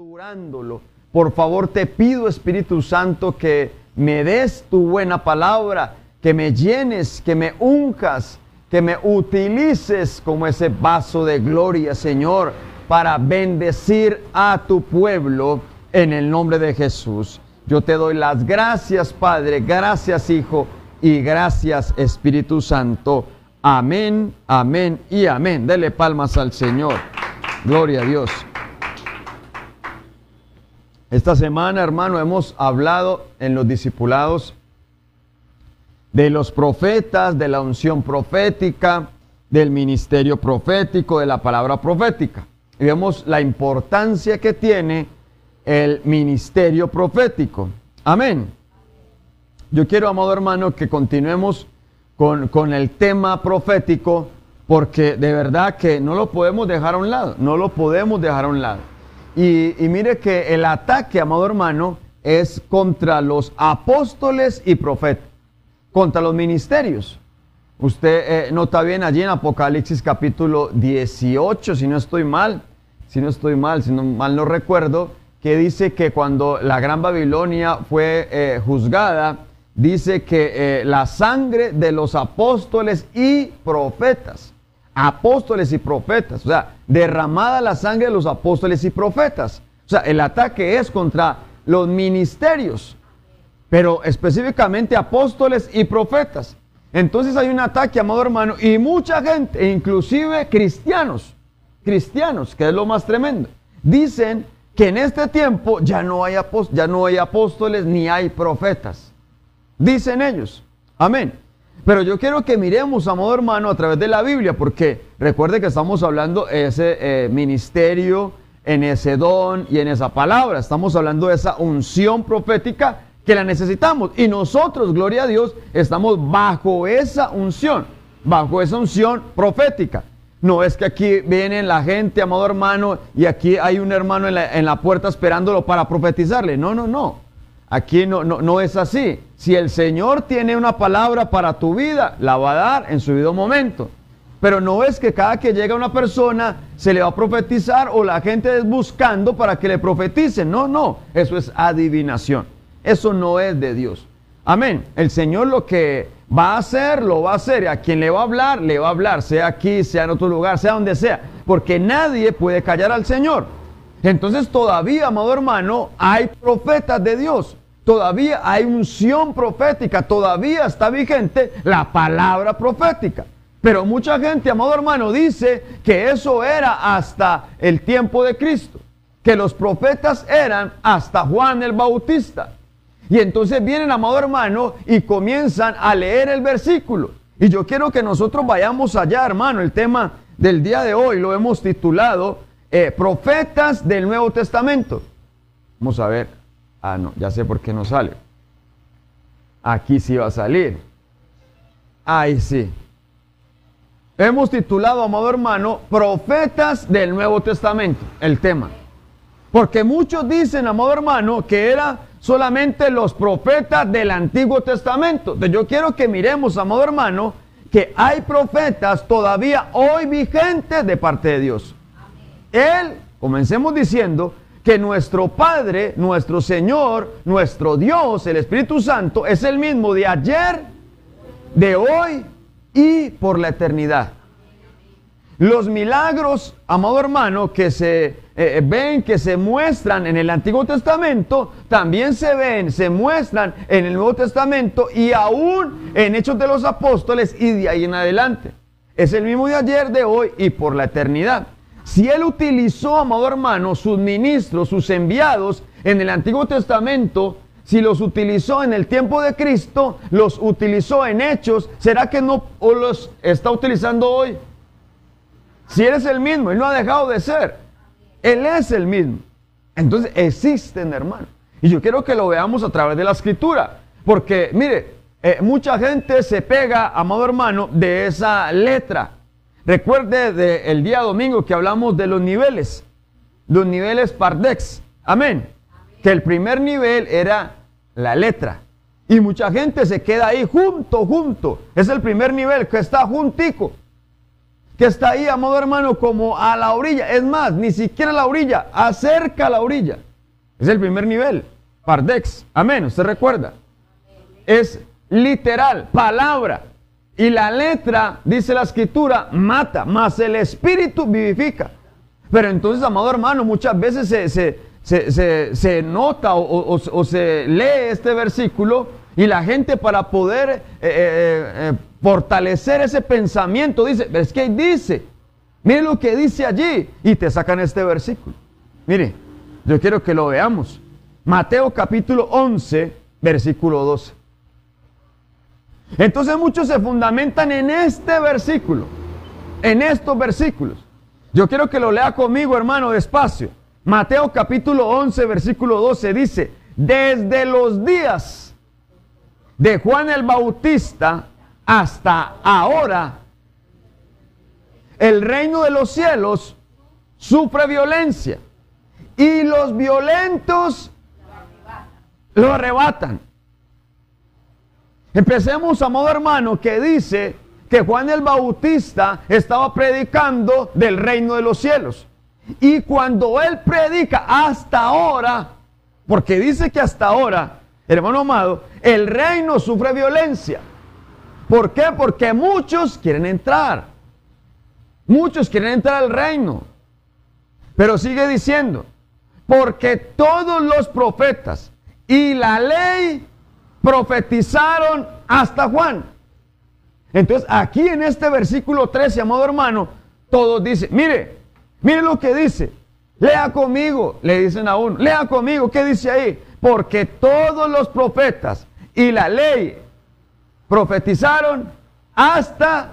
saturándolo. Por favor, te pido, Espíritu Santo, que me des tu buena palabra, que me llenes, que me uncas, que me utilices como ese vaso de gloria, Señor, para bendecir a tu pueblo en el nombre de Jesús. Yo te doy las gracias, Padre, gracias, Hijo, y gracias, Espíritu Santo. Amén, amén y amén. Dele palmas al Señor. Gloria a Dios. Esta semana, hermano, hemos hablado en los discipulados de los profetas, de la unción profética, del ministerio profético, de la palabra profética. Y vemos la importancia que tiene el ministerio profético. Amén. Yo quiero, amado hermano, que continuemos con, con, el tema profético, porque de verdad que no lo podemos dejar a un lado, no lo podemos dejar a un lado. Y, mire que el ataque, amado hermano, es contra los apóstoles y profetas, contra los ministerios. Usted eh, nota bien allí en Apocalipsis capítulo 18, si no estoy mal, si no estoy mal, si no mal no recuerdo, que dice que cuando la Gran Babilonia fue eh, juzgada, dice que eh, la sangre de los apóstoles y profetas, apóstoles y profetas, o sea, derramada la sangre de los apóstoles y profetas. O sea, el ataque es contra los ministerios, pero específicamente apóstoles y profetas. Entonces hay un ataque, amado hermano, y mucha gente, inclusive cristianos, cristianos, que es lo más tremendo, dicen que en este tiempo ya no hay, ya no hay apóstoles ni hay profetas. Dicen ellos. Amén. Pero yo quiero que miremos, amado hermano, a través de la Biblia, porque recuerde que estamos hablando de ese eh, ministerio, en ese don y en esa palabra. Estamos hablando de esa unción profética que la necesitamos. Y nosotros, gloria a Dios, estamos bajo esa unción, bajo esa unción profética. No es que aquí viene la gente, amado hermano, y aquí hay un hermano en la, en la puerta esperándolo para profetizarle. No, no, no. Aquí no, no, no, es así. Si el Señor tiene una palabra para tu vida, la va a dar en su debido momento. Pero no es que cada que llega una persona se le va a profetizar o la gente es buscando para que le profeticen. No, no. Eso es adivinación. Eso no es de Dios. Amén. El Señor lo que va a hacer, lo va a hacer. Y a quien le va a hablar, le va a hablar. Sea aquí, sea en otro lugar, sea donde sea. Porque nadie puede callar al Señor. Entonces todavía, amado hermano, hay profetas de Dios. Todavía hay unción profética. Todavía está vigente la palabra profética. Pero mucha gente, amado hermano, dice que eso era hasta el tiempo de Cristo. Que los profetas eran hasta Juan el Bautista. Y entonces vienen, amado hermano, y comienzan a leer el versículo. Y yo quiero que nosotros vayamos allá, hermano. El tema del día de hoy lo hemos titulado eh, Profetas del Nuevo Testamento. Vamos a ver. Ah, no, ya sé por qué no sale. Aquí sí va a salir. Ahí sí. Hemos titulado, amado hermano, Profetas del Nuevo Testamento, el tema. Porque muchos dicen, amado hermano, que era solamente los profetas del Antiguo Testamento. Entonces yo quiero que miremos, amado hermano, que hay profetas todavía hoy vigentes de parte de Dios. Él, comencemos diciendo, que nuestro Padre, nuestro Señor, nuestro Dios, el Espíritu Santo, es el mismo de ayer, de hoy y por la eternidad. Los milagros, amado hermano, que se eh, ven, que se muestran en el Antiguo Testamento, también se ven, se muestran en el Nuevo Testamento y aún en Hechos de los Apóstoles y de ahí en adelante. Es el mismo de ayer, de hoy y por la eternidad. Si Él utilizó, amado hermano, sus ministros, sus enviados en el Antiguo Testamento, si los utilizó en el tiempo de Cristo, los utilizó en hechos, ¿será que no los está utilizando hoy? Si Él es el mismo, Él no ha dejado de ser. Él es el mismo. Entonces existen, hermano. Y yo quiero que lo veamos a través de la escritura. Porque, mire, eh, mucha gente se pega, amado hermano, de esa letra. Recuerde del día domingo que hablamos de los niveles. Los niveles Pardex. Amén. Que el primer nivel era la letra. Y mucha gente se queda ahí junto, junto. Es el primer nivel que está juntico que está ahí, amado hermano, como a la orilla. Es más, ni siquiera a la orilla, acerca a la orilla. Es el primer nivel. Pardex. Amén. ¿Usted recuerda? Es literal, palabra. Y la letra, dice la escritura, mata, mas el espíritu vivifica. Pero entonces, amado hermano, muchas veces se, nota o, se lee este versículo y la gente para poder eh, eh, eh, fortalecer ese pensamiento dice, es que dice, mire lo que dice allí y te sacan este versículo. Mire, yo quiero que lo veamos. Mateo capítulo 11, versículo 12. Entonces muchos se fundamentan en este versículo, en estos versículos. Yo quiero que lo lea conmigo, hermano, despacio. Mateo capítulo 11, versículo 12 dice, desde los días de Juan el Bautista hasta ahora, el reino de los cielos sufre violencia y los violentos lo arrebatan. Empecemos a modo hermano que dice que Juan el Bautista estaba predicando del reino de los cielos. Y cuando él predica hasta ahora, porque dice que hasta ahora, hermano amado, el reino sufre violencia. ¿Por qué? Porque muchos quieren entrar. Muchos quieren entrar al reino. Pero sigue diciendo, porque todos los profetas y la ley profetizaron hasta Juan. Entonces, aquí en este versículo 13, amado hermano, todos dicen, mire, mire lo que dice. Lea conmigo, le dicen a uno, lea conmigo, ¿qué dice ahí? Porque todos los profetas y la ley profetizaron hasta...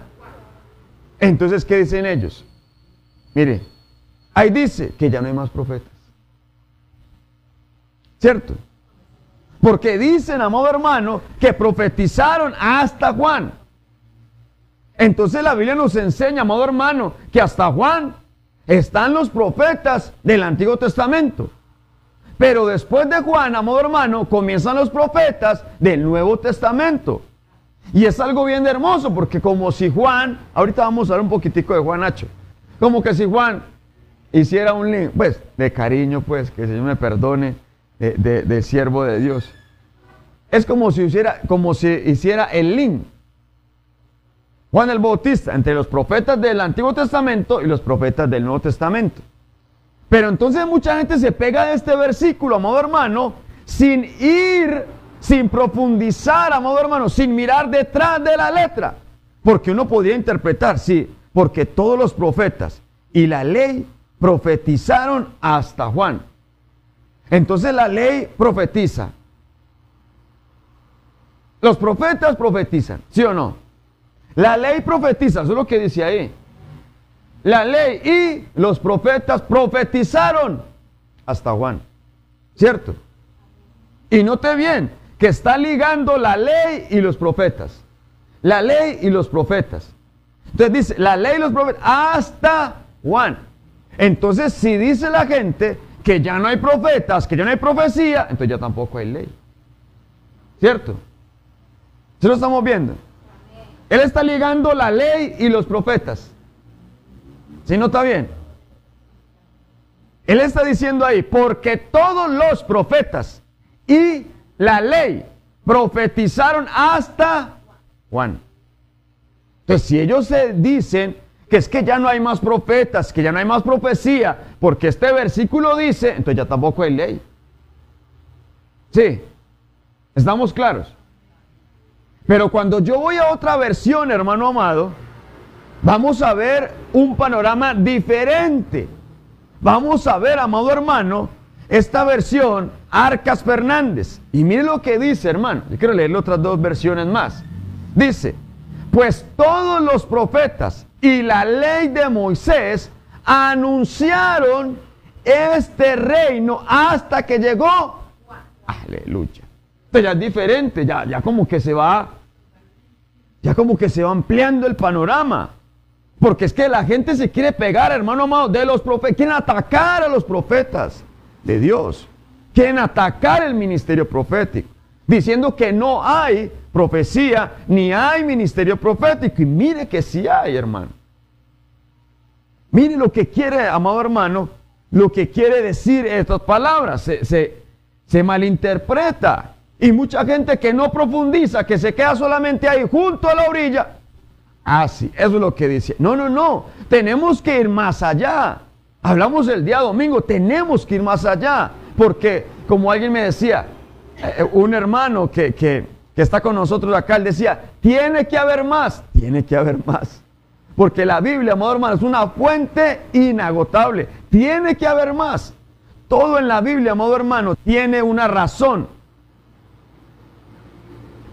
Entonces, ¿qué dicen ellos? Mire, ahí dice que ya no hay más profetas. ¿Cierto? Porque dicen, amado hermano, que profetizaron hasta Juan. Entonces la Biblia nos enseña, amado hermano, que hasta Juan están los profetas del Antiguo Testamento. Pero después de Juan, amado hermano, comienzan los profetas del Nuevo Testamento. Y es algo bien hermoso, porque como si Juan, ahorita vamos a hablar un poquitico de Juan Nacho, como que si Juan hiciera un link, pues de cariño, pues, que el Señor me perdone, de, siervo de Dios. Es como si, hiciera, como si hiciera el link. Juan el Bautista entre los profetas del Antiguo Testamento y los profetas del Nuevo Testamento. Pero entonces mucha gente se pega de este versículo, amado hermano, sin ir, sin profundizar, amado hermano, sin mirar detrás de la letra. Porque uno podría interpretar, sí, porque todos los profetas y la ley profetizaron hasta Juan. Entonces la ley profetiza. Los profetas profetizan, ¿sí o no? La ley profetiza, eso es lo que dice ahí. La ley y los profetas profetizaron hasta Juan. ¿Cierto? Y note bien que está ligando la ley y los profetas. La ley y los profetas. Entonces dice, la ley y los profetas hasta Juan. Entonces, si dice la gente que ya no hay profetas, que ya no hay profecía, entonces ya tampoco hay ley. ¿Cierto? ¿Se lo estamos viendo? Él está ligando la ley y los profetas. ¿Sí no está bien? Él está diciendo ahí, porque todos los profetas y la ley profetizaron hasta Juan. Entonces, si ellos se dicen que es que ya no hay más profetas, que ya no hay más profecía, porque este versículo dice, entonces ya tampoco hay ley. Sí, estamos claros. Pero cuando yo voy a otra versión, hermano amado, vamos a ver un panorama diferente. Vamos a ver, amado hermano, esta versión, Arcas Fernández. Y mire lo que dice, hermano. Yo quiero leerle otras dos versiones más. Dice, pues todos los profetas y la ley de Moisés anunciaron este reino hasta que llegó. Aleluya. Ya es diferente, ya, ya como que se va, ya como que se va ampliando el panorama. Porque es que la gente se quiere pegar, hermano amado, de los profetas. Quieren atacar a los profetas de Dios. Quieren atacar el ministerio profético. Diciendo que no hay profecía ni hay ministerio profético. Y mire que sí hay, hermano. Mire lo que quiere, amado hermano, lo que quiere decir estas palabras. Se, se malinterpreta. Y mucha gente que no profundiza, que se queda solamente ahí junto a la orilla. Ah, sí, eso es lo que dice. No, no, no. Tenemos que ir más allá. Hablamos el día domingo, tenemos que ir más allá. Porque, como alguien me decía, eh, un hermano que, que, que está con nosotros acá, él decía, tiene que haber más, tiene que haber más. Porque la Biblia, amado hermano, es una fuente inagotable. Tiene que haber más. Todo en la Biblia, amado hermano, tiene una razón.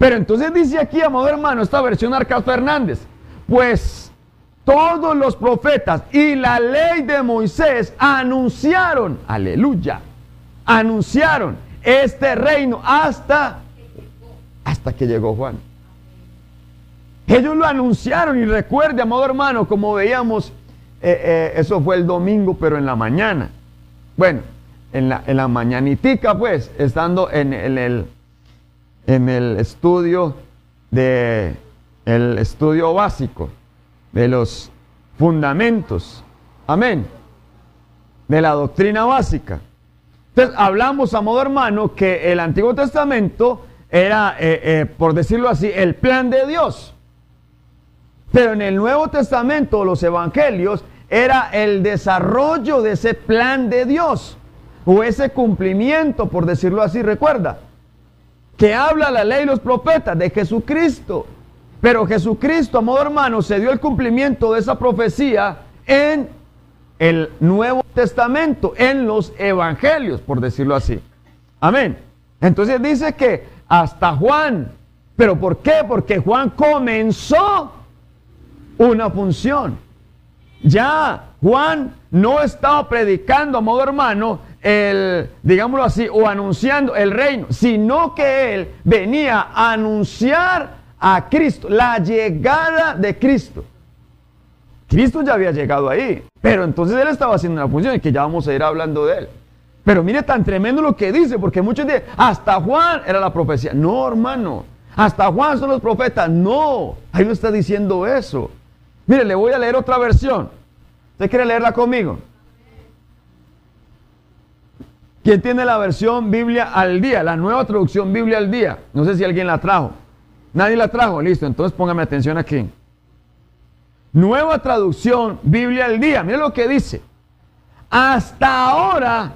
Pero entonces dice aquí, amado hermano, esta versión Arcas Fernández, pues todos los profetas y la ley de Moisés anunciaron, aleluya, anunciaron este reino hasta, hasta que llegó Juan. Ellos lo anunciaron y recuerde, amado hermano, como veíamos, eh, eh, eso fue el domingo, pero en la mañana. Bueno, en la, en la mañanitica, pues, estando en, el, en el estudio de el estudio básico de los fundamentos, amén, de la doctrina básica. Entonces, hablamos, a modo hermano, que el Antiguo Testamento era, eh, por decirlo así, el plan de Dios. Pero en el Nuevo Testamento, los evangelios, era el desarrollo de ese plan de Dios, o ese cumplimiento, por decirlo así, recuerda, que habla la ley y los profetas de Jesucristo. Pero Jesucristo, amado hermano, se dio el cumplimiento de esa profecía en el Nuevo Testamento, en los evangelios, por decirlo así. Amén. Entonces dice que hasta Juan, pero ¿por qué? Porque Juan comenzó una función. Ya Juan no estaba predicando a modo hermano el, digámoslo así, o anunciando el reino, sino que él venía a anunciar a Cristo, la llegada de Cristo. Cristo ya había llegado ahí, pero entonces él estaba haciendo una función y que ya vamos a ir hablando de él. Pero mire tan tremendo lo que dice, porque muchos dicen, hasta Juan era la profecía. No, hermano, hasta Juan son los profetas. No, ahí no está diciendo eso. Mire, le voy a leer otra versión. ¿Usted quiere leerla conmigo? ¿Quién tiene la versión Biblia al día? La nueva traducción Biblia al día. No sé si alguien la trajo. Nadie la trajo. Listo, entonces póngame atención aquí. Nueva traducción Biblia al día. Mire lo que dice. Hasta ahora,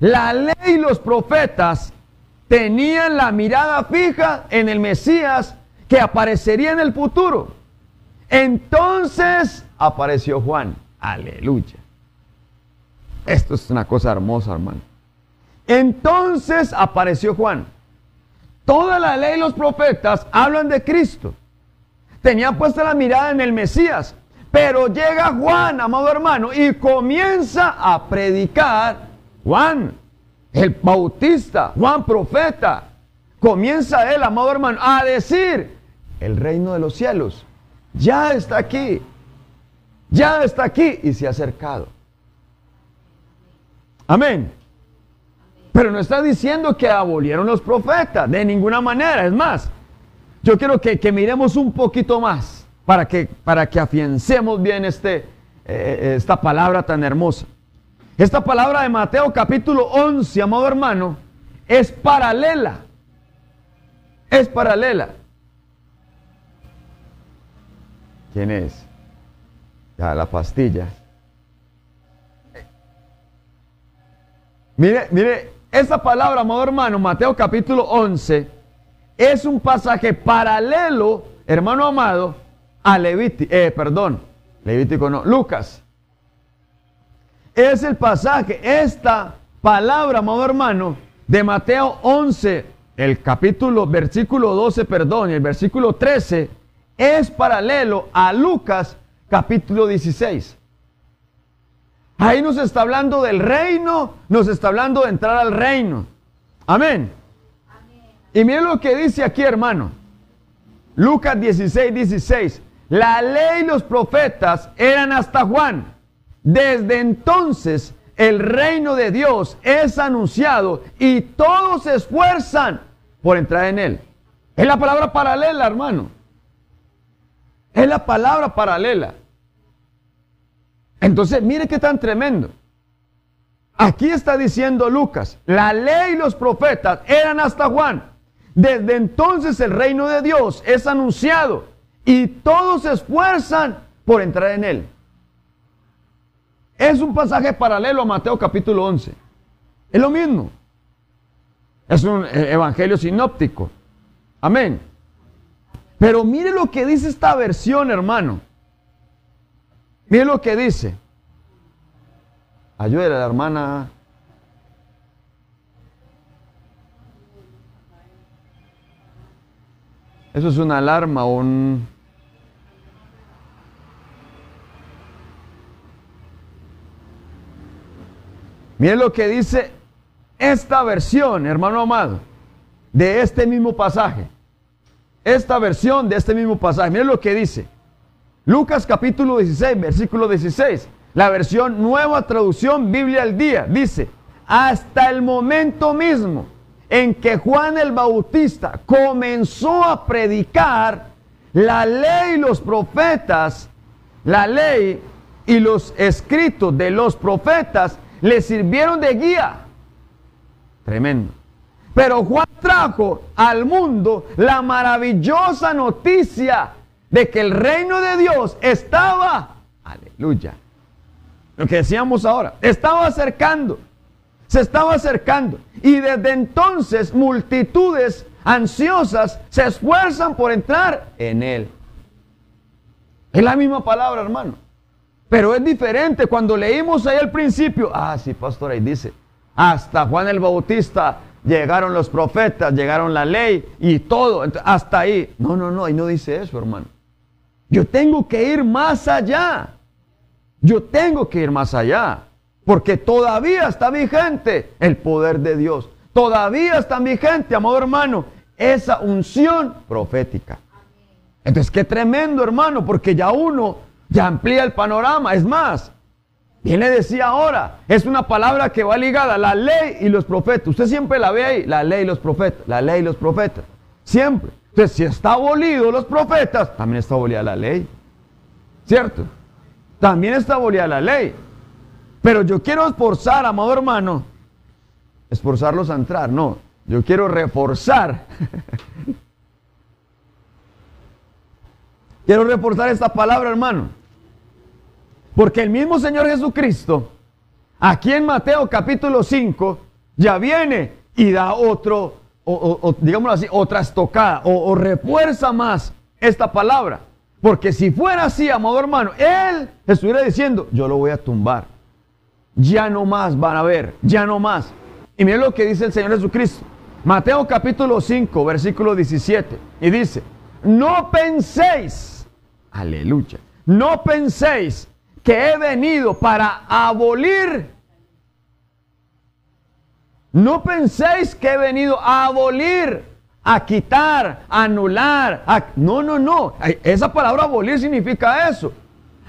la ley y los profetas tenían la mirada fija en el Mesías que aparecería en el futuro. Entonces apareció Juan. Aleluya. Esto es una cosa hermosa, hermano. Entonces apareció Juan. Toda la ley y los profetas hablan de Cristo. Tenían puesta la mirada en el Mesías. Pero llega Juan, amado hermano, y comienza a predicar. Juan, el bautista, Juan profeta. Comienza él, amado hermano, a decir, el reino de los cielos ya está aquí, ya está aquí y se ha acercado. Amén. Pero no está diciendo que abolieron los profetas, de ninguna manera. Es más, yo quiero que, miremos un poquito más para que, para que afiancemos bien este, eh, esta palabra tan hermosa. Esta palabra de Mateo capítulo 11, amado hermano, es paralela. Es paralela. ¿Quién es? Ya, la pastilla. Mire, mire, esa palabra, amado hermano, Mateo capítulo 11, es un pasaje paralelo, hermano amado, a Levítico, eh, perdón, Levítico no, Lucas. Es el pasaje, esta palabra, amado hermano, de Mateo 11, el capítulo, versículo 12, perdón, y el versículo 13, es paralelo a Lucas capítulo 16. Ahí nos está hablando del reino, nos está hablando de entrar al reino. Amén. Y miren lo que dice aquí, hermano. Lucas 16, 16. La ley y los profetas eran hasta Juan. Desde entonces el reino de Dios es anunciado y todos se esfuerzan por entrar en él. Es la palabra paralela, hermano. Es la palabra paralela. Entonces, mire qué tan tremendo. Aquí está diciendo Lucas, la ley y los profetas eran hasta Juan. Desde entonces el reino de Dios es anunciado y todos se esfuerzan por entrar en él. Es un pasaje paralelo a Mateo capítulo 11. Es lo mismo. Es un eh, evangelio sinóptico. Amén. Pero mire lo que dice esta versión, hermano. Mire lo que dice. Ayúdale a la hermana. Eso es una alarma un... Mire lo que dice esta versión, hermano amado, de este mismo pasaje. Esta versión de este mismo pasaje. Mire lo que dice. Lucas capítulo 16, versículo 16. La versión nueva traducción Biblia al día dice, hasta el momento mismo en que Juan el Bautista comenzó a predicar, la ley y los profetas, la ley y los escritos de los profetas le sirvieron de guía. Tremendo. Pero Juan trajo al mundo la maravillosa noticia de que el reino de Dios estaba, aleluya, lo que decíamos ahora, estaba acercando, se estaba acercando. Y desde entonces multitudes ansiosas se esfuerzan por entrar en él. Es la misma palabra, hermano. Pero es diferente. Cuando leímos ahí al principio, ah, sí, pastor, ahí dice, hasta Juan el Bautista llegaron los profetas, llegaron la ley y todo, hasta ahí. No, no, no, ahí no dice eso, hermano. Yo tengo que ir más allá. Yo tengo que ir más allá, porque todavía está vigente el poder de Dios. Todavía está vigente, amado hermano, esa unción profética. Entonces, qué tremendo, hermano, porque ya uno ya amplía el panorama. Es más, bien le decía ahora, es una palabra que va ligada a la ley y los profetas. Usted siempre la ve ahí, la ley y los profetas, la ley y los profetas. Siempre. Entonces, si está abolido los profetas, también está abolida la ley. ¿Cierto? También está abolida la ley. Pero yo quiero esforzar, amado hermano, esforzarlos a entrar, no. Yo quiero reforzar. quiero reforzar esta palabra, hermano. Porque el mismo Señor Jesucristo, aquí en Mateo capítulo 5, ya viene y da otro, o, digámoslo así, otra estocada, o refuerza más esta palabra. Porque si fuera así, amado hermano, él estuviera diciendo, yo lo voy a tumbar. Ya no más van a ver, ya no más. Y miren lo que dice el Señor Jesucristo. Mateo capítulo 5, versículo 17. Y dice, no penséis, aleluya, no penséis que he venido para abolir. No penséis que he venido a abolir a quitar, a anular. No, no, no. Esa palabra abolir significa eso.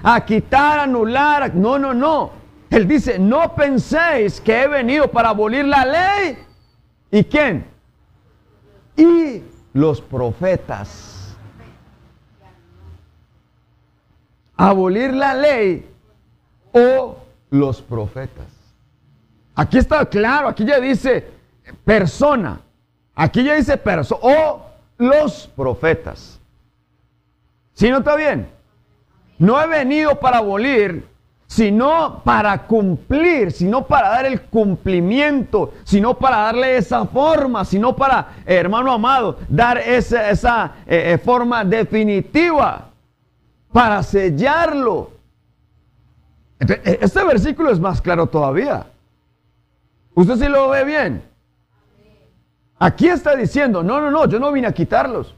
A quitar, anular. No, no, no. Él dice, no penséis que he venido para abolir la ley. ¿Y quién? Y los profetas. Abolir la ley o los profetas. Aquí está claro, aquí ya dice persona. Aquí ya dice persona o los profetas. ¿Sí no está bien? No he venido para abolir, sino para cumplir, sino para dar el cumplimiento, sino para darle esa forma, sino para, hermano amado, dar esa, eh, eh, forma definitiva, para sellarlo. E, este versículo es más claro todavía. ¿Usted sí lo ve bien? Aquí está diciendo, no, no, no, yo no vine a quitarlos.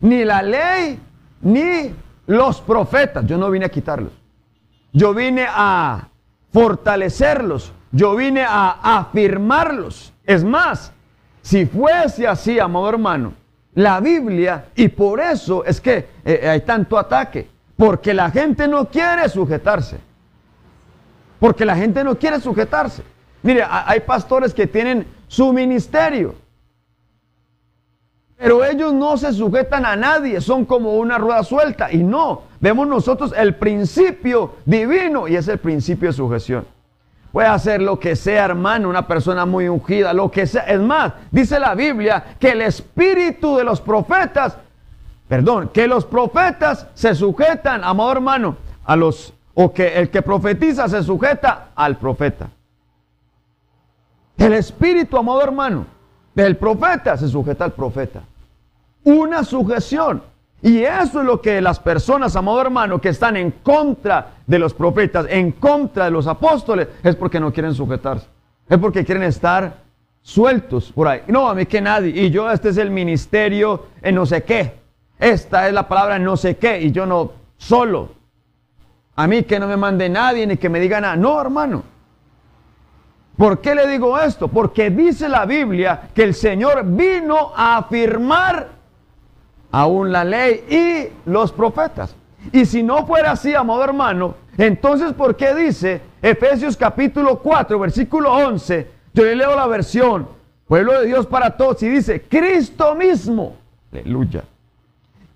Ni la ley, ni los profetas, yo no vine a quitarlos. Yo vine a fortalecerlos, yo vine a afirmarlos. Es más, si fuese así, amado hermano, la Biblia, y por eso es que eh, hay tanto ataque, porque la gente no quiere sujetarse. Porque la gente no quiere sujetarse. Mire, hay pastores que tienen su ministerio Pero ellos no se sujetan a nadie, son como una rueda suelta. Y no, vemos nosotros el principio divino y es el principio de sujeción. Puede hacer lo que sea, hermano, una persona muy ungida, lo que sea. Es más, dice la Biblia que el espíritu de los profetas, perdón, que los profetas se sujetan, amado hermano, a los, o que el que profetiza se sujeta al profeta. El espíritu, amado hermano, del profeta se sujeta al profeta. Una sujeción. Y eso es lo que las personas, amado hermano, que están en contra de los profetas, en contra de los apóstoles, es porque no quieren sujetarse. Es porque quieren estar sueltos por ahí. No, a mí que nadie. Y yo, este es el ministerio en no sé qué. Esta es la palabra en no sé qué. Y yo no, solo. A mí que no me mande nadie ni que me diga nada. No, hermano. ¿Por qué le digo esto? Porque dice la Biblia que el Señor vino a afirmar aún la ley y los profetas. Y si no fuera así, amado hermano, entonces ¿por qué dice Efesios capítulo 4, versículo 11? Yo le leo la versión, pueblo de Dios para todos, y dice, Cristo mismo, aleluya,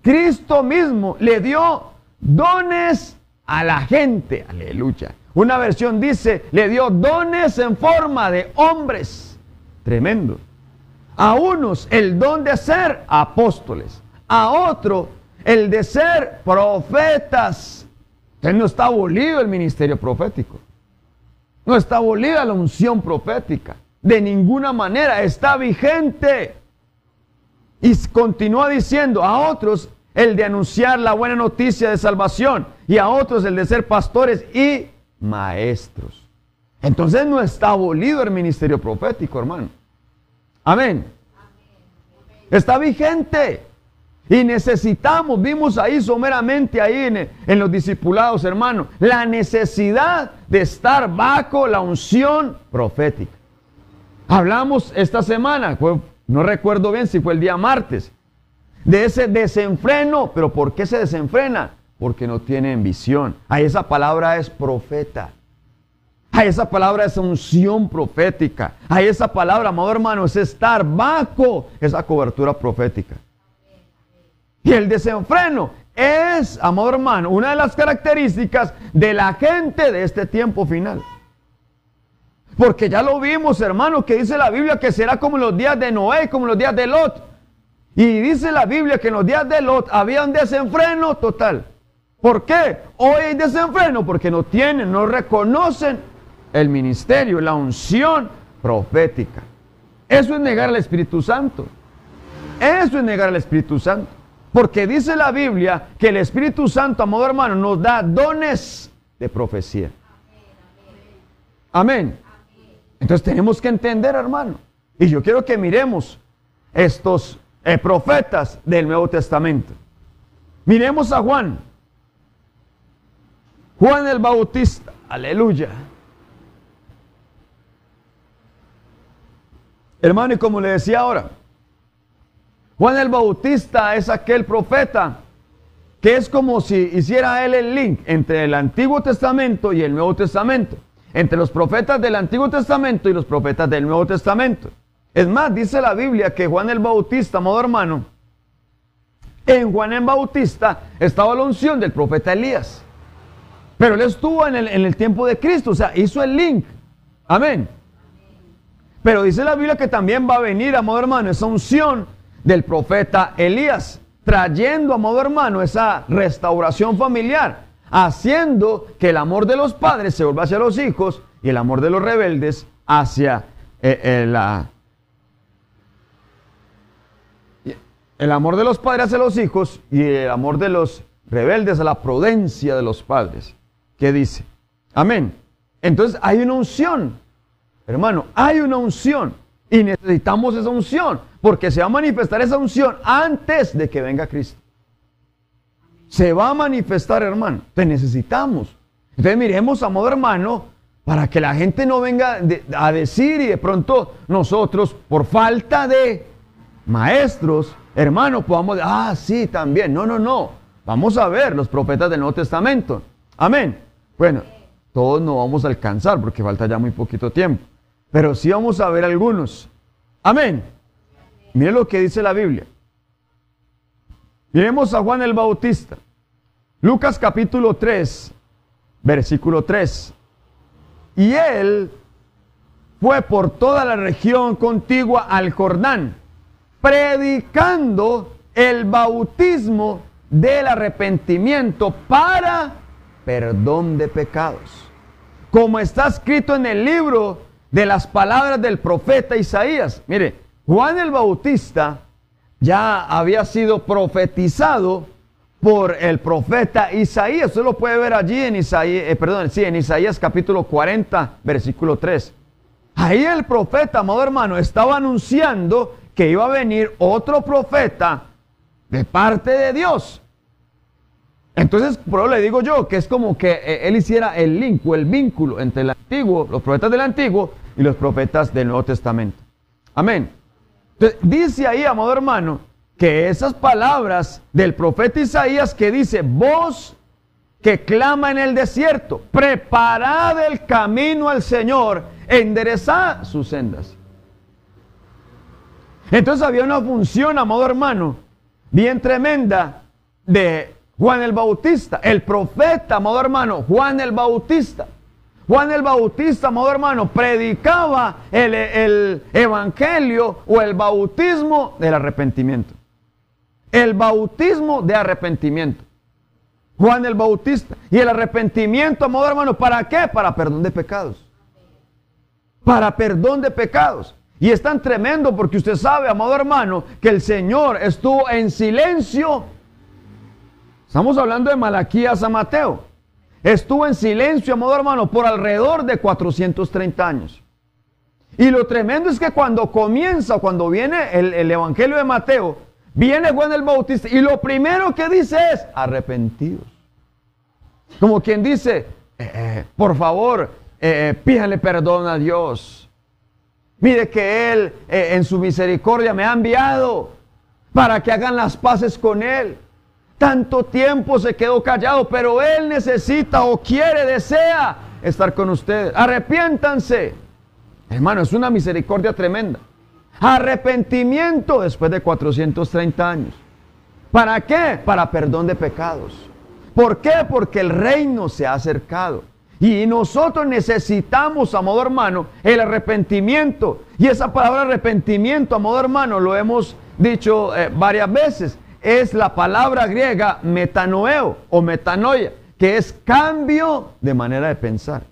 Cristo mismo le dio dones a la gente, aleluya. Una versión dice, le dio dones en forma de hombres. Tremendo. A unos el don de ser apóstoles, a otro el de ser profetas. Entonces no está abolido el ministerio profético. No está abolida la unción profética. De ninguna manera está vigente. Y continúa diciendo a otros el de anunciar la buena noticia de salvación y a otros el de ser pastores y maestros. Entonces no está abolido el ministerio profético, hermano. Amén. Está vigente. Y necesitamos, vimos ahí someramente ahí en, en, los discipulados, hermano, la necesidad de estar bajo la unción profética. Hablamos esta semana, no recuerdo bien si fue el día martes, de ese desenfreno. Pero ¿por qué se desenfrena? Porque no tienen visión. A esa palabra es profeta. A esa palabra es unción profética. A esa palabra, amado hermano, es estar bajo esa cobertura profética. Y el desenfreno es, amado hermano, una de las características de la gente de este tiempo final. Porque ya lo vimos, hermano, que dice la Biblia que será como los días de Noé, como los días de Lot. Y dice la Biblia que en los días de Lot había un desenfreno total. ¿Por qué? Hoy hay desenfreno porque no tienen, no reconocen el ministerio, la unción profética. Eso es negar al Espíritu Santo. Eso es negar al Espíritu Santo. Porque dice la Biblia que el Espíritu Santo, amado hermano, nos da dones de profecía. Amén. Entonces tenemos que entender, hermano. Y yo quiero que miremos estos eh, profetas del Nuevo Testamento. Miremos a Juan. Juan el Bautista, aleluya. Hermano, y como le decía ahora, Juan el Bautista es aquel profeta que es como si hiciera él el link entre el Antiguo Testamento y el Nuevo Testamento, entre los profetas del Antiguo Testamento y los profetas del Nuevo Testamento. Es más, dice la Biblia que Juan el Bautista, modo hermano, en Juan el Bautista estaba la unción del profeta Elías. Pero él estuvo en el, tiempo de Cristo, o sea, hizo el link. Amén. Pero dice la Biblia que también va a venir, a modo hermano, esa unción del profeta Elías, trayendo a modo hermano esa restauración familiar, haciendo que el amor de los padres se vuelva hacia los hijos y el amor de los rebeldes hacia eh, eh, la... El amor de los padres hacia los hijos y el amor de los rebeldes a la prudencia de los padres. ¿Qué dice? Amén. Entonces hay una unción. Hermano, hay una unción. Y necesitamos esa unción. Porque se va a manifestar esa unción antes de que venga Cristo. Se va a manifestar, hermano. Te necesitamos. Entonces miremos a modo hermano para que la gente no venga a decir y de pronto nosotros, por falta de maestros, hermanos, podamos, ah, sí, también. No, no, no. Vamos a ver los profetas del Nuevo Testamento. Amén. Bueno, todos no vamos a alcanzar porque falta ya muy poquito tiempo. Pero sí vamos a ver algunos. Amén. Miren lo que dice la Biblia. Miremos a Juan el Bautista. Lucas capítulo 3, versículo 3. Y él fue por toda la región contigua al Jordán, predicando el bautismo del arrepentimiento para perdón de pecados. Como está escrito en el libro de las palabras del profeta Isaías. Mire, Juan el Bautista ya había sido profetizado por el profeta Isaías. Usted lo puede ver allí en Isaías, eh, perdón, sí, en Isaías capítulo 40, versículo 3. Ahí el profeta, amado hermano, estaba anunciando que iba a venir otro profeta de parte de Dios. Entonces, por eso le digo yo que es como que eh, él hiciera el link o el vínculo entre el antiguo, los profetas del antiguo y los profetas del Nuevo Testamento. Amén. Entonces, dice ahí, amado hermano, que esas palabras del profeta Isaías que dice, voz que clama en el desierto, preparad el camino al Señor, enderezad sus sendas. Entonces había una función, amado hermano, bien tremenda de Juan el Bautista, el profeta, amado hermano, Juan el Bautista. Juan el Bautista, amado hermano, predicaba el, el evangelio o el bautismo del arrepentimiento. El bautismo de arrepentimiento. Juan el Bautista. Y el arrepentimiento, amado hermano, ¿para qué? Para perdón de pecados. Para perdón de pecados. Y es tan tremendo porque usted sabe, amado hermano, que el Señor estuvo en silencio. Estamos hablando de Malaquías a Mateo. Estuvo en silencio, amado hermano, por alrededor de 430 años. Y lo tremendo es que cuando comienza, cuando viene el, el Evangelio de Mateo, Viene Juan el Bautista y lo primero que dice es arrepentidos. Como quien dice, eh, eh, por favor, eh, pídale perdón a Dios. Mire que Él en su misericordia me ha enviado para que hagan las paces con Él. Tanto tiempo se quedó callado, pero Él necesita o quiere, desea estar con ustedes. Arrepiéntanse. Hermano, es una misericordia tremenda. Arrepentimiento después de 430 años. ¿Para qué? Para perdón de pecados. ¿Por qué? Porque el reino se ha acercado. Y nosotros necesitamos, a modo hermano, el arrepentimiento. Y esa palabra arrepentimiento, a modo hermano, lo hemos dicho eh, varias veces. Es la palabra griega metanoeo o metanoia, que es cambio de manera de pensar.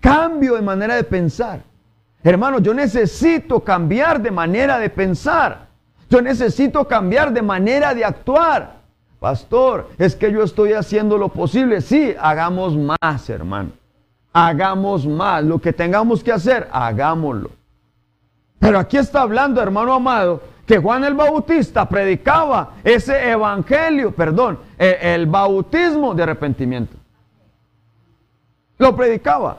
Cambio de manera de pensar. Hermano, yo necesito cambiar de manera de pensar. Yo necesito cambiar de manera de actuar. Pastor, es que yo estoy haciendo lo posible. Sí, hagamos más, hermano. Hagamos más. Lo que tengamos que hacer, hagámoslo. Pero aquí está hablando, hermano amado, que Juan el Bautista predicaba ese evangelio, perdón, el, el bautismo de arrepentimiento. Lo predicaba.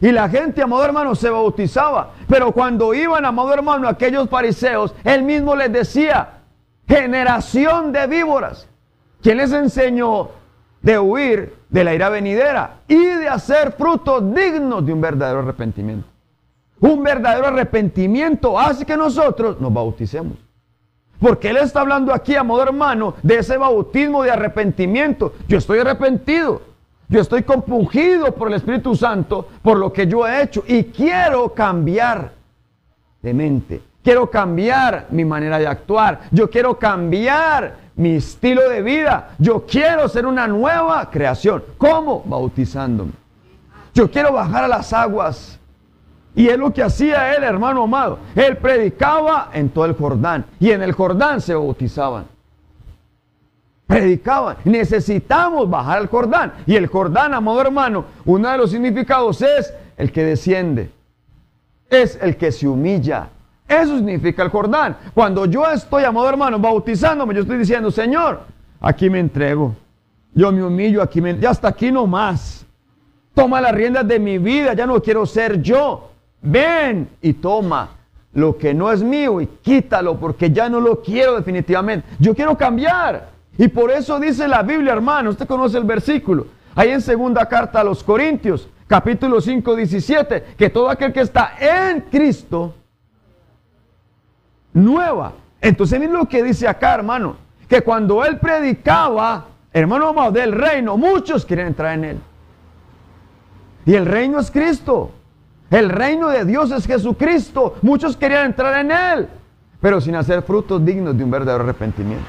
Y la gente, amado hermano, se bautizaba. Pero cuando iban, amado hermano, aquellos fariseos, él mismo les decía, generación de víboras. ¿Quién les enseñó de huir de la ira venidera y de hacer frutos dignos de un verdadero arrepentimiento? Un verdadero arrepentimiento hace que nosotros nos bauticemos. Porque Él está hablando aquí, amado hermano, de ese bautismo de arrepentimiento. Yo estoy arrepentido. Yo estoy compungido por el Espíritu Santo por lo que yo he hecho y quiero cambiar de mente. Quiero cambiar mi manera de actuar. Yo quiero cambiar mi estilo de vida. Yo quiero ser una nueva creación. ¿Cómo? Bautizándome. Yo quiero bajar a las aguas. Y es lo que hacía él, hermano amado. Él predicaba en todo el Jordán. Y en el Jordán se bautizaban predicaban. Necesitamos bajar al Jordán. Y el Jordán, amado hermano, uno de los significados es el que desciende. Es el que se humilla. Eso significa el Jordán. Cuando yo estoy, amado hermano, bautizándome, yo estoy diciendo, Señor, aquí me entrego. Yo me humillo, aquí. Ya hasta aquí no más. Toma las riendas de mi vida, ya no quiero ser yo. Ven y toma lo que no es mío y quítalo porque ya no lo quiero definitivamente. Yo quiero cambiar. Y por eso dice la Biblia, hermano, usted conoce el versículo, ahí en segunda carta a los Corintios, capítulo 5, 17, que todo aquel que está en Cristo, nueva. Entonces miren lo que dice acá, hermano, que cuando él predicaba, hermano amado, del reino, muchos quieren entrar en él. Y el reino es Cristo. El reino de Dios es Jesucristo. Muchos querían entrar en él, pero sin hacer frutos dignos de un verdadero arrepentimiento.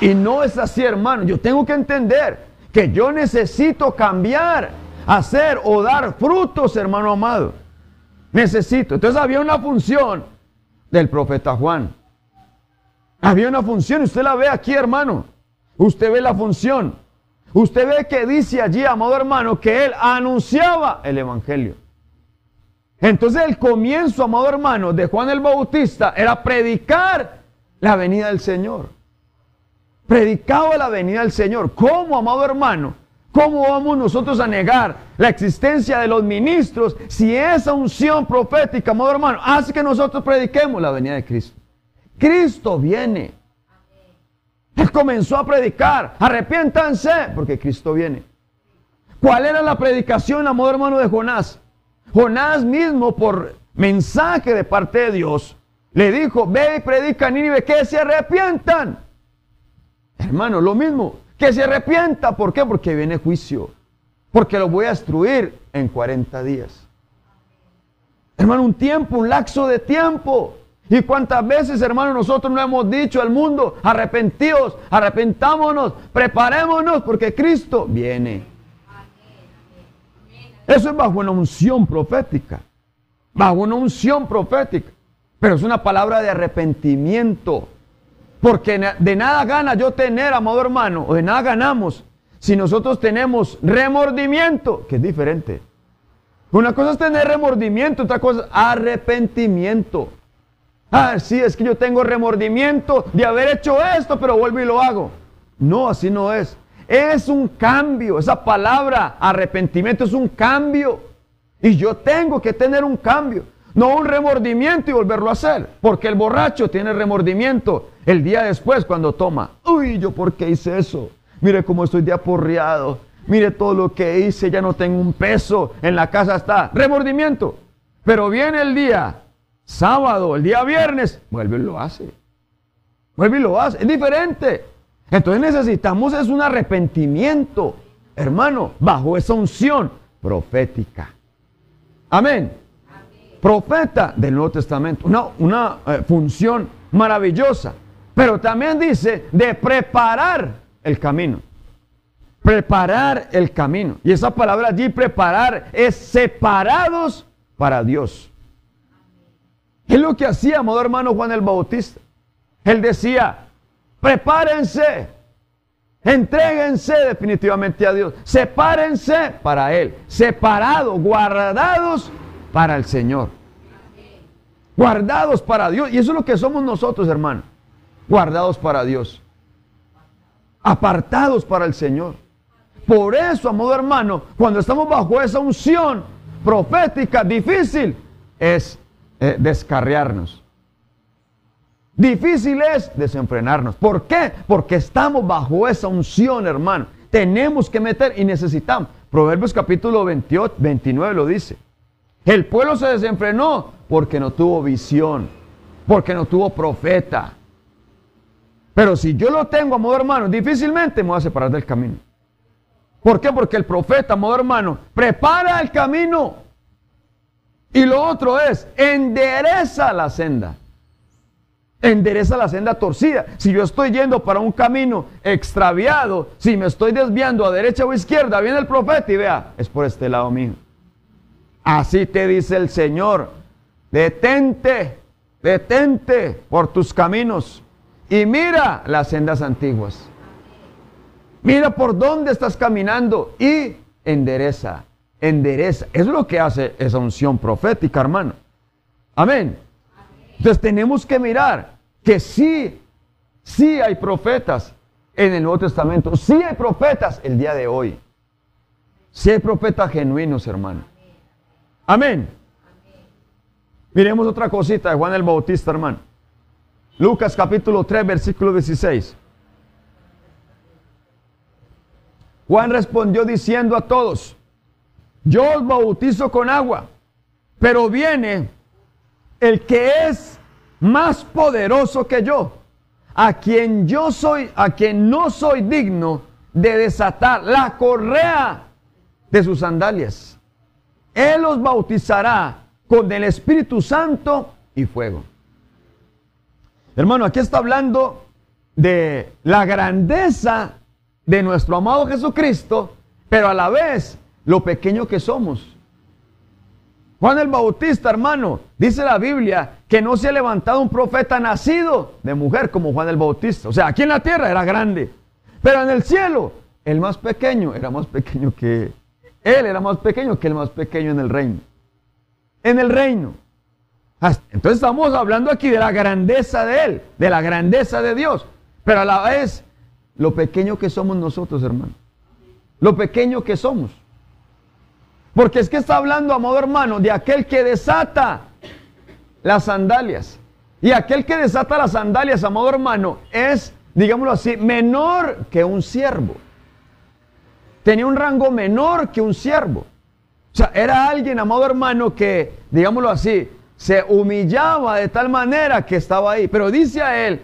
Y no es así, hermano. Yo tengo que entender que yo necesito cambiar, hacer o dar frutos, hermano amado. Necesito. Entonces había una función del profeta Juan. Había una función, usted la ve aquí, hermano. Usted ve la función. Usted ve que dice allí, amado hermano, que él anunciaba el Evangelio. Entonces el comienzo, amado hermano, de Juan el Bautista era predicar la venida del Señor. Predicaba la venida del Señor. ¿Cómo, amado hermano? ¿Cómo vamos nosotros a negar la existencia de los ministros si esa unción profética, amado hermano, hace que nosotros prediquemos la venida de Cristo? Cristo viene. Él comenzó a predicar, arrepiéntanse, porque Cristo viene. ¿Cuál era la predicación, amado hermano, de Jonás? Jonás mismo, por mensaje de parte de Dios, le dijo, ve y predica a Nínive que se arrepientan. Hermano, lo mismo, que se arrepienta. ¿Por qué? Porque viene juicio. Porque lo voy a destruir en 40 días. Hermano, un tiempo, un lapso de tiempo. ¿Y cuántas veces, hermano, nosotros no hemos dicho al mundo, arrepentidos, arrepentámonos, preparémonos porque Cristo viene? Eso es bajo una unción profética, bajo una unción profética, pero es una palabra de arrepentimiento, porque de nada gana yo tener, amado hermano, o de nada ganamos si nosotros tenemos remordimiento, que es diferente. Una cosa es tener remordimiento, otra cosa es arrepentimiento. Ah, sí, es que yo tengo remordimiento de haber hecho esto, pero vuelvo y lo hago. No, así no es. Es un cambio. Esa palabra arrepentimiento es un cambio. Y yo tengo que tener un cambio. No un remordimiento y volverlo a hacer. Porque el borracho tiene remordimiento el día después cuando toma. Uy, yo por qué hice eso. Mire cómo estoy de aporreado. Mire todo lo que hice, ya no tengo un peso. En la casa está. Remordimiento. Pero viene el día sábado, el día viernes, vuelve y lo hace. Vuelve y lo hace. Es diferente. Entonces necesitamos es un arrepentimiento, hermano, bajo esa unción profética. Amén. Profeta del Nuevo Testamento. Una, una eh, función maravillosa. Pero también dice de preparar el camino. Preparar el camino. Y esa palabra allí, preparar, es separados para Dios. Es lo que hacía, amado hermano Juan el Bautista. Él decía, prepárense, entréguense definitivamente a Dios, sepárense para Él, separados, guardados para el Señor. Guardados para Dios. Y eso es lo que somos nosotros, hermano. Guardados para Dios. Apartados para el Señor. Por eso, amado hermano, cuando estamos bajo esa unción profética difícil, es eh, descarriarnos. Difícil es desenfrenarnos. ¿Por qué? Porque estamos bajo esa unción, hermano. Tenemos que meter y necesitamos. Proverbios capítulo 28, 29 lo dice. El pueblo se desenfrenó porque no tuvo visión, porque no tuvo profeta. Pero si yo lo tengo, amado hermano, difícilmente me voy a separar del camino. ¿Por qué? Porque el profeta, amado hermano, prepara el camino. Y lo otro es, endereza la senda. Endereza la senda torcida. Si yo estoy yendo para un camino extraviado, si me estoy desviando a derecha o izquierda, viene el profeta y vea, es por este lado mío. Así te dice el Señor, detente, detente por tus caminos y mira las sendas antiguas. Mira por dónde estás caminando y endereza endereza. Es lo que hace esa unción profética, hermano. Amén. Entonces tenemos que mirar que sí, sí hay profetas en el Nuevo Testamento. Sí hay profetas el día de hoy. Sí hay profetas genuinos, hermano. Amén. Miremos otra cosita de Juan el Bautista, hermano. Lucas capítulo 3, versículo 16. Juan respondió diciendo a todos, yo os bautizo con agua, pero viene el que es más poderoso que yo, a quien yo soy, a quien no soy digno de desatar la correa de sus sandalias. Él los bautizará con el Espíritu Santo y fuego. Hermano, aquí está hablando de la grandeza de nuestro amado Jesucristo, pero a la vez lo pequeño que somos. Juan el Bautista, hermano, dice la Biblia que no se ha levantado un profeta nacido de mujer como Juan el Bautista. O sea, aquí en la tierra era grande, pero en el cielo el más pequeño era más pequeño que él, era más pequeño que el más pequeño en el reino. En el reino. Entonces estamos hablando aquí de la grandeza de Él, de la grandeza de Dios, pero a la vez lo pequeño que somos nosotros, hermano. Lo pequeño que somos. Porque es que está hablando, amado hermano, de aquel que desata las sandalias. Y aquel que desata las sandalias, amado hermano, es, digámoslo así, menor que un siervo. Tenía un rango menor que un siervo. O sea, era alguien, amado hermano, que, digámoslo así, se humillaba de tal manera que estaba ahí. Pero dice a él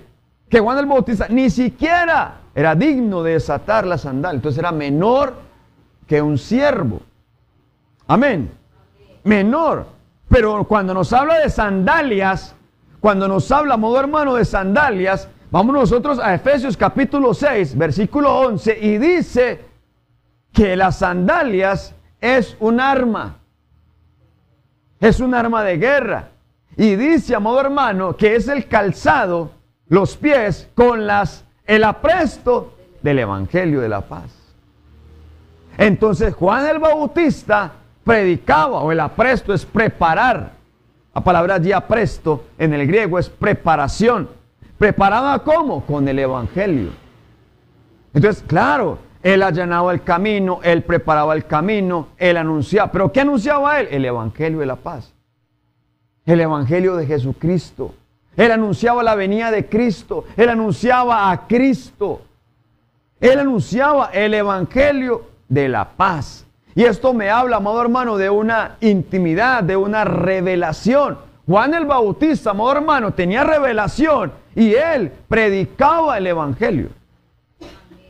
que Juan el Bautista ni siquiera era digno de desatar la sandalias. Entonces era menor que un siervo. Amén. Menor. Pero cuando nos habla de sandalias, cuando nos habla, modo hermano, de sandalias, vamos nosotros a Efesios capítulo 6, versículo 11, y dice que las sandalias es un arma. Es un arma de guerra. Y dice, a modo hermano, que es el calzado, los pies, con las, el apresto del Evangelio de la paz. Entonces Juan el Bautista predicaba, o el apresto es preparar. La palabra apresto en el griego es preparación. ¿Preparaba cómo? Con el Evangelio. Entonces, claro, él allanaba el camino, él preparaba el camino, él anunciaba. ¿Pero qué anunciaba él? El Evangelio de la paz. El Evangelio de Jesucristo. Él anunciaba la venida de Cristo. Él anunciaba a Cristo. Él anunciaba el Evangelio de la paz. Y esto me habla, amado hermano, de una intimidad, de una revelación. Juan el Bautista, amado hermano, tenía revelación y él predicaba el Evangelio.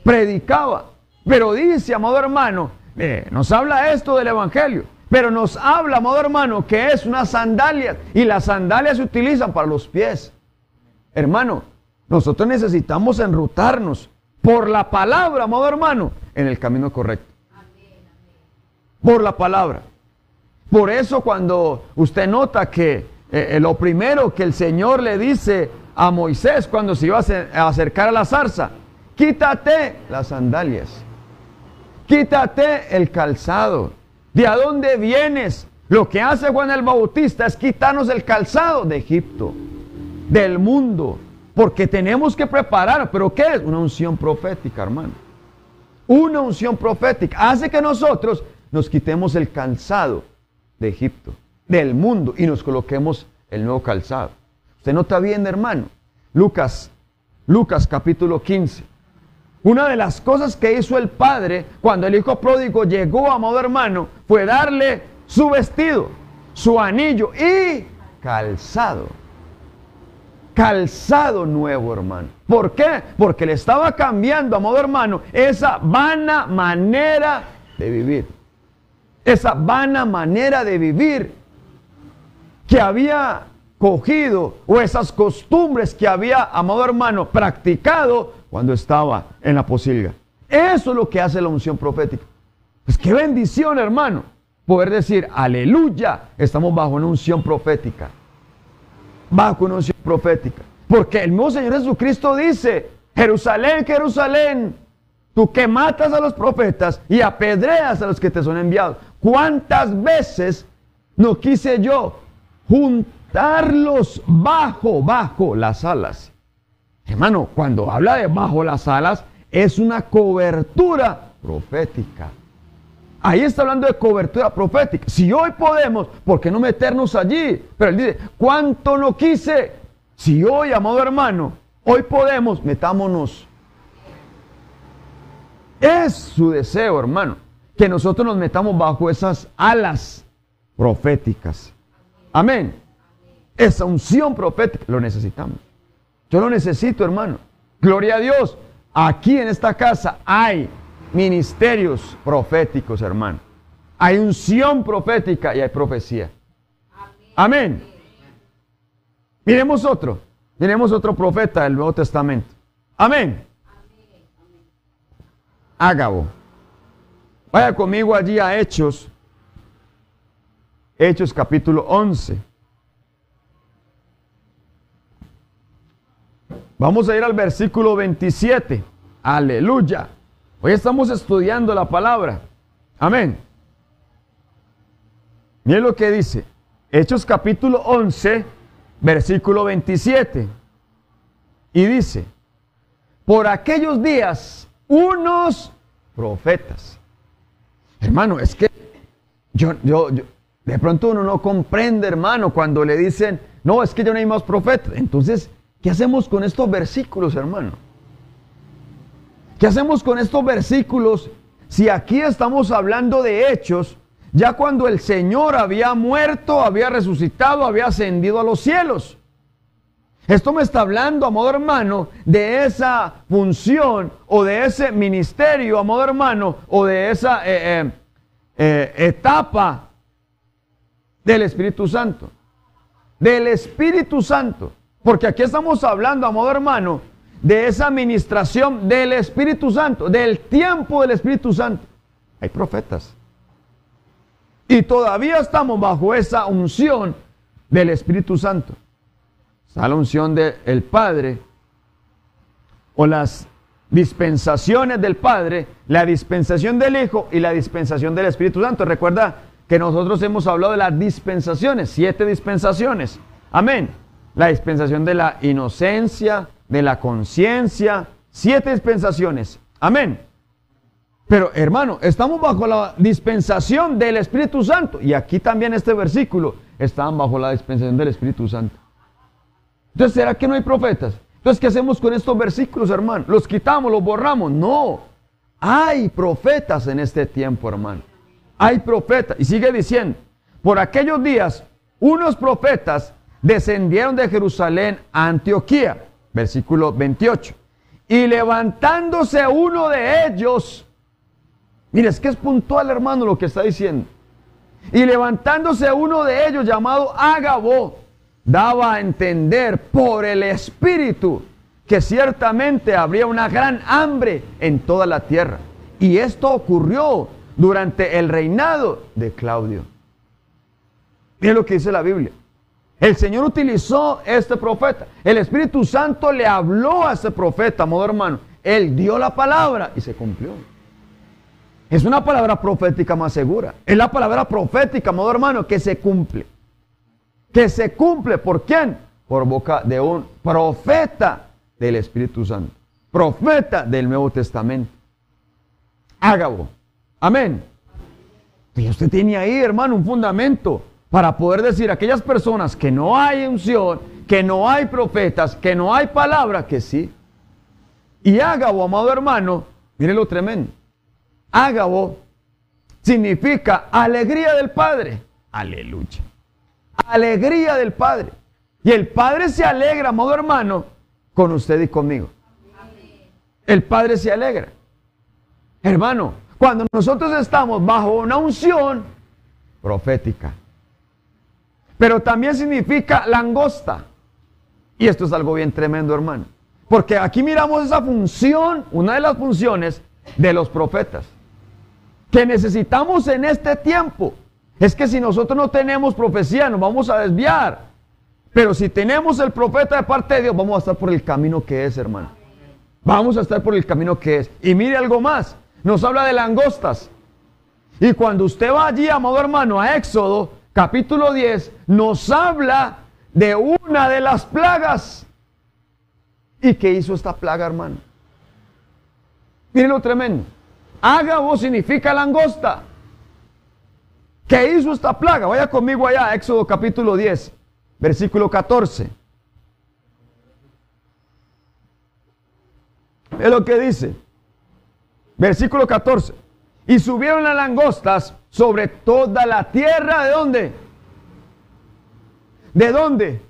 Predicaba. Pero dice, amado hermano, eh, nos habla esto del Evangelio. Pero nos habla, amado hermano, que es una sandalia. Y las sandalias se utilizan para los pies. Hermano, nosotros necesitamos enrutarnos por la palabra, amado hermano, en el camino correcto por la palabra. Por eso cuando usted nota que eh, lo primero que el Señor le dice a Moisés cuando se iba a acercar a la zarza, quítate las sandalias, quítate el calzado. ¿De a dónde vienes? Lo que hace Juan el Bautista es quitarnos el calzado de Egipto, del mundo, porque tenemos que preparar. ¿Pero qué es? Una unción profética, hermano. Una unción profética. Hace que nosotros nos quitemos el calzado de Egipto, del mundo, y nos coloquemos el nuevo calzado. Usted no está bien, hermano. Lucas, Lucas capítulo 15. Una de las cosas que hizo el padre cuando el hijo pródigo llegó a modo hermano fue darle su vestido, su anillo y calzado. Calzado nuevo, hermano. ¿Por qué? Porque le estaba cambiando a modo hermano esa vana manera de vivir esa vana manera de vivir que había cogido o esas costumbres que había, amado hermano, practicado cuando estaba en la posilga. Eso es lo que hace la unción profética. Pues qué bendición, hermano, poder decir, aleluya, estamos bajo una unción profética. Bajo una unción profética. Porque el mismo Señor Jesucristo dice, Jerusalén, Jerusalén, tú que matas a los profetas y apedreas a los que te son enviados. ¿Cuántas veces no quise yo juntarlos bajo, bajo las alas? Hermano, cuando habla de bajo las alas, es una cobertura profética. Ahí está hablando de cobertura profética. Si hoy podemos, ¿por qué no meternos allí? Pero él dice, ¿cuánto no quise? Si hoy, amado hermano, hoy podemos, metámonos. Es su deseo, hermano que nosotros nos metamos bajo esas alas proféticas. Amén. Esa unción profética lo necesitamos. Yo lo necesito, hermano. Gloria a Dios. Aquí en esta casa hay ministerios proféticos, hermano. Hay unción profética y hay profecía. Amén. Miremos otro. Miremos otro profeta del Nuevo Testamento. Amén. Ágabo. Vaya conmigo allí a Hechos. Hechos capítulo 11. Vamos a ir al versículo 27. Aleluya. Hoy estamos estudiando la palabra. Amén. Miren lo que dice. Hechos capítulo 11, versículo 27. Y dice, por aquellos días, unos profetas. Hermano, es que yo, yo, de pronto uno no comprende, hermano, cuando le dicen, no, es que ya no hay más profetas. Entonces, ¿Qué hacemos con estos versículos, hermano? ¿Qué hacemos con estos versículos si aquí estamos hablando de hechos, ya cuando el Señor había muerto, había resucitado, había ascendido a los cielos? Esto me está hablando, amado hermano, de esa función o de ese ministerio, amado hermano, o de esa eh, eh, eh, etapa del Espíritu Santo. Del Espíritu Santo. Porque aquí estamos hablando, amado hermano, de esa administración del Espíritu Santo, del tiempo del Espíritu Santo. Hay profetas. Y todavía estamos bajo esa unción del Espíritu Santo. Está la unción del Padre o las dispensaciones del Padre, la dispensación del Hijo y la dispensación del Espíritu Santo. Recuerda que nosotros hemos hablado de las dispensaciones, siete dispensaciones. Amén la dispensación de la inocencia, de la conciencia, siete dispensaciones. Amén. Pero hermano, estamos bajo la dispensación del Espíritu Santo. Y aquí también este versículo, estaban bajo la dispensación del Espíritu Santo. Entonces, ¿será que no hay profetas? Entonces, ¿qué hacemos con estos versículos, hermano? ¿Los quitamos, los borramos? No. Hay profetas en este tiempo, hermano. Hay profetas. Y sigue diciendo, por aquellos días, unos profetas descendieron de Jerusalén a Antioquía, versículo 28. Y levantándose uno de ellos, mire, es que es puntual hermano lo que está diciendo. Y levantándose uno de ellos llamado Ágabo, daba a entender por el Espíritu que ciertamente habría una gran hambre en toda la tierra. Y esto ocurrió durante el reinado de Claudio. Miren lo que dice la Biblia. El Señor utilizó este profeta. El Espíritu Santo le habló a ese profeta, amado hermano. Él dio la palabra y se cumplió. Es una palabra profética más segura. Es la palabra profética, amado hermano, que se cumple. Que se cumple. ¿Por quién? Por boca de un profeta del Espíritu Santo. Profeta del Nuevo Testamento. Ágabo. Amén. Y usted tiene ahí, hermano, un fundamento para poder decir a aquellas personas que no hay unción, que no hay profetas, que no hay palabra, que sí. Y Ágabo, amado hermano, mire lo tremendo. Ágabo significa alegría del Padre. Aleluya. Alegría del Padre. Y el Padre se alegra, amado hermano, con usted y conmigo. El Padre se alegra. Hermano, cuando nosotros estamos bajo una unción profética, pero también significa langosta. Y esto es algo bien tremendo, hermano. Porque aquí miramos esa función, una de las funciones de los profetas, que necesitamos en este tiempo. Es que si nosotros no tenemos profecía, nos vamos a desviar. Pero si tenemos el profeta de parte de Dios, vamos a estar por el camino que es, hermano. Vamos a estar por el camino que es. Y mire algo más. Nos habla de langostas. Y cuando usted va allí, amado hermano, a Éxodo, capítulo 10 nos habla de una de las plagas. ¿Y qué hizo esta plaga, hermano? Miren lo tremendo. Ágabo significa langosta. ¿Qué hizo esta plaga? Vaya conmigo allá, Éxodo capítulo 10, versículo 14. Es lo que dice. Versículo 14. Y subieron las langostas sobre toda la tierra. ¿De dónde? ¿De dónde?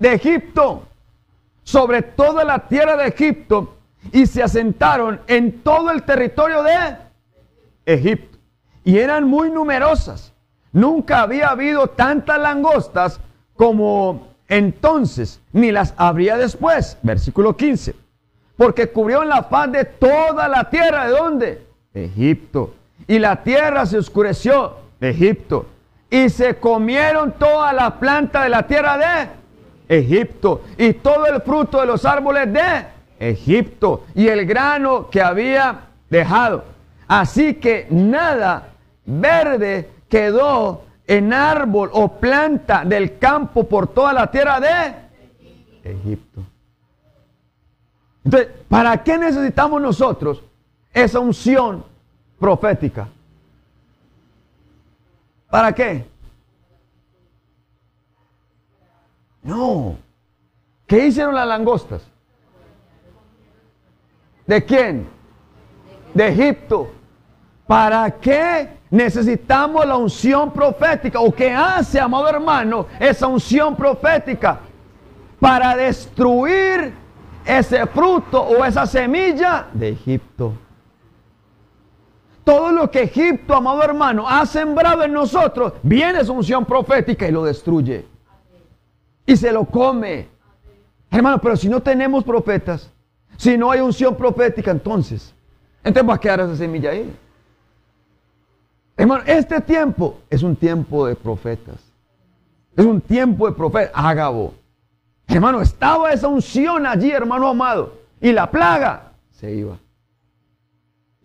De Egipto. sobre toda la tierra de Egipto y se asentaron en todo el territorio de Egipto. Y eran muy numerosas. Nunca había habido tantas langostas como entonces, ni las habría después. Versículo 15. Porque cubrieron la faz de toda la tierra. ¿De dónde? Egipto. Y la tierra se oscureció. Egipto. Y se comieron toda la planta de la tierra de Egipto. Y todo el fruto de los árboles de Egipto. Y el grano que había dejado. Así que nada verde quedó en árbol o planta del campo por toda la tierra de Egipto. Entonces, ¿para qué necesitamos nosotros esa unción profética? ¿Para qué? No. ¿Qué hicieron las langostas? ¿De quién? De Egipto. ¿Para qué necesitamos la unción profética? ¿O qué hace, amado hermano, esa unción profética? Para destruir ese fruto o esa semilla de Egipto. Todo lo que Egipto, amado hermano, ha sembrado en nosotros, viene esa unción profética y lo destruye. Y se lo come. Hermano, pero si no tenemos profetas, si no hay unción profética, entonces, entonces va a quedar esa semilla ahí. Hermano, este tiempo es un tiempo de profetas. Es un tiempo de profetas. Ágabo. Hermano, estaba esa unción allí, hermano amado. Y la plaga se iba.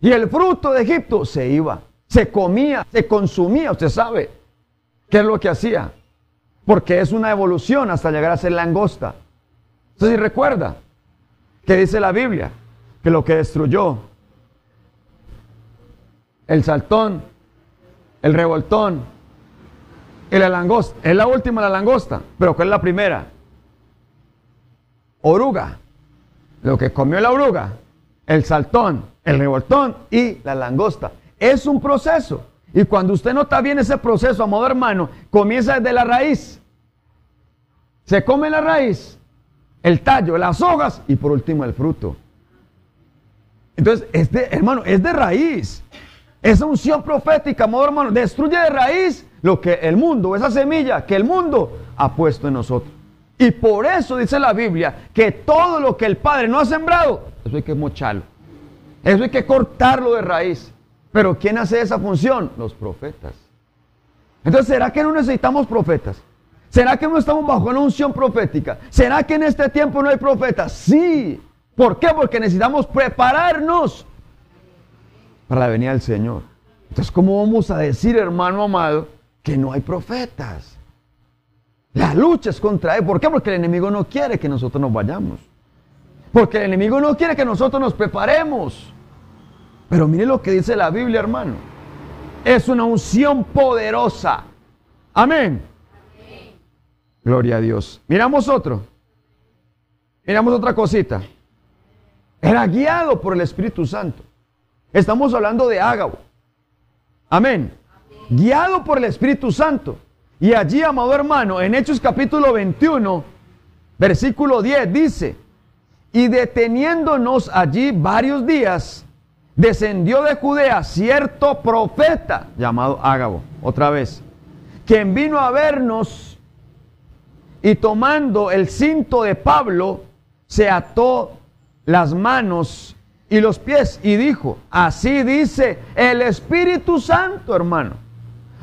Y el fruto de Egipto se iba. Se comía, se consumía. Usted sabe qué es lo que hacía. Porque es una evolución hasta llegar a ser langosta. Entonces, si recuerda que dice la Biblia que lo que destruyó el saltón el revoltón la langosta. Es la última la langosta, pero ¿cuál es la primera? Oruga. Lo que comió la oruga, el saltón, el revoltón y la langosta. Es un proceso. Y cuando usted nota bien ese proceso, amado hermano, comienza desde la raíz. Se come la raíz, el tallo, las hojas y por último el fruto. Entonces, este, hermano, es de raíz. Esa unción profética, amado hermano, destruye de raíz lo que el mundo, esa semilla que el mundo ha puesto en nosotros. Y por eso dice la Biblia que todo lo que el Padre no ha sembrado, eso hay que mocharlo. Eso hay que cortarlo de raíz. Pero ¿quién hace esa función? Los profetas. Entonces, ¿será que no necesitamos profetas? ¿Será que no estamos bajo una unción profética? ¿Será que en este tiempo no hay profetas? Sí. ¿Por qué? Porque necesitamos prepararnos para la venida del Señor. Entonces, ¿cómo vamos a decir, hermano amado, que no hay profetas? La lucha es contra él. ¿Por qué? Porque el enemigo no quiere que nosotros nos vayamos. Porque el enemigo no quiere que nosotros nos preparemos. Pero mire lo que dice la Biblia, hermano. Es una unción poderosa. Amén. Gloria a Dios. Miramos otro. Miramos otra cosita. Era guiado por el Espíritu Santo. Estamos hablando de Ágabo. Amén. Guiado por el Espíritu Santo. Y allí, amado hermano, en Hechos capítulo 21, versículo 10 dice, y deteniéndonos allí varios días, descendió de Judea cierto profeta llamado Ágabo, otra vez, quien vino a vernos y tomando el cinto de Pablo, se ató las manos y los pies y dijo, así dice el Espíritu Santo, hermano.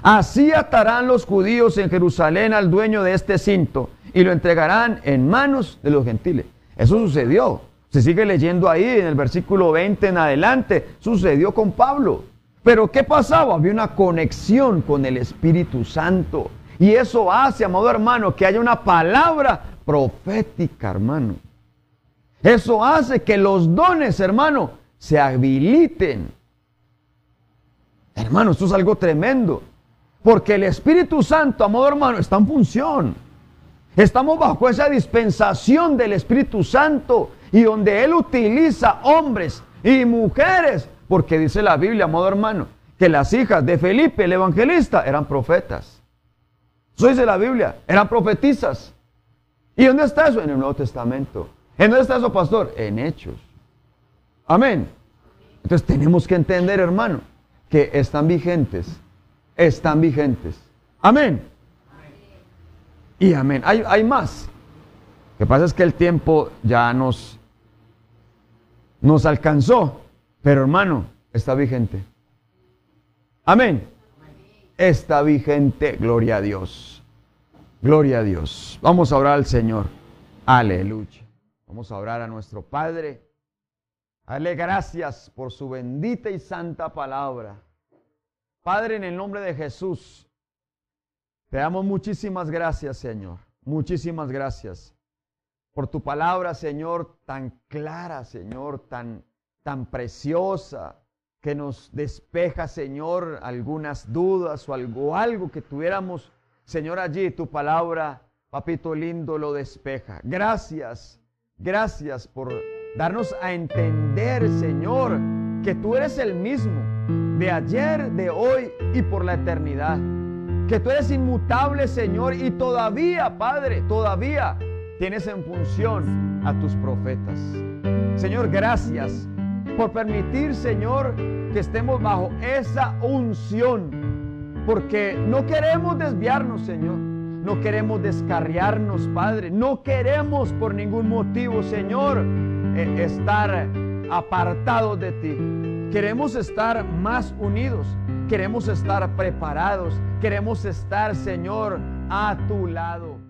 Así atarán los judíos en Jerusalén al dueño de este cinto y lo entregarán en manos de los gentiles. Eso sucedió. Se sigue leyendo ahí en el versículo 20 en adelante. Sucedió con Pablo. Pero ¿qué pasaba? Había una conexión con el Espíritu Santo. Y eso hace, amado hermano, que haya una palabra profética, hermano. Eso hace que los dones, hermano, se habiliten. Hermano, esto es algo tremendo. Porque el Espíritu Santo, amado hermano, está en función. Estamos bajo esa dispensación del Espíritu Santo y donde Él utiliza hombres y mujeres. Porque dice la Biblia, amado hermano, que las hijas de Felipe, el evangelista, eran profetas. Eso dice la Biblia, eran profetizas. ¿Y dónde está eso? En el Nuevo Testamento. ¿En dónde está eso, pastor? En hechos. Amén. Entonces tenemos que entender, hermano, que están vigentes. Están vigentes. Amén. Y amén. Hay, hay más. Lo que pasa es que el tiempo ya nos, nos alcanzó. Pero hermano, está vigente. Amén. Está vigente. Gloria a Dios. Gloria a Dios. Vamos a orar al Señor. Aleluya. Vamos a orar a nuestro Padre. Dale gracias por su bendita y santa palabra. Padre, en el nombre de Jesús, te damos muchísimas gracias, Señor. Muchísimas gracias por tu palabra, Señor, tan clara, Señor, tan, tan preciosa, que nos despeja, Señor, algunas dudas o algo, algo que tuviéramos, Señor, allí. Tu palabra, papito lindo, lo despeja. Gracias, gracias por darnos a entender, Señor, que tú eres el mismo de ayer, de hoy y por la eternidad. Que tú eres inmutable, Señor, y todavía, Padre, todavía tienes en función a tus profetas. Señor, gracias por permitir, Señor, que estemos bajo esa unción. Porque no queremos desviarnos, Señor. No queremos descarriarnos, Padre. No queremos por ningún motivo, Señor, eh, estar apartados de ti. Queremos estar más unidos. Queremos estar preparados. Queremos estar, Señor, a tu lado.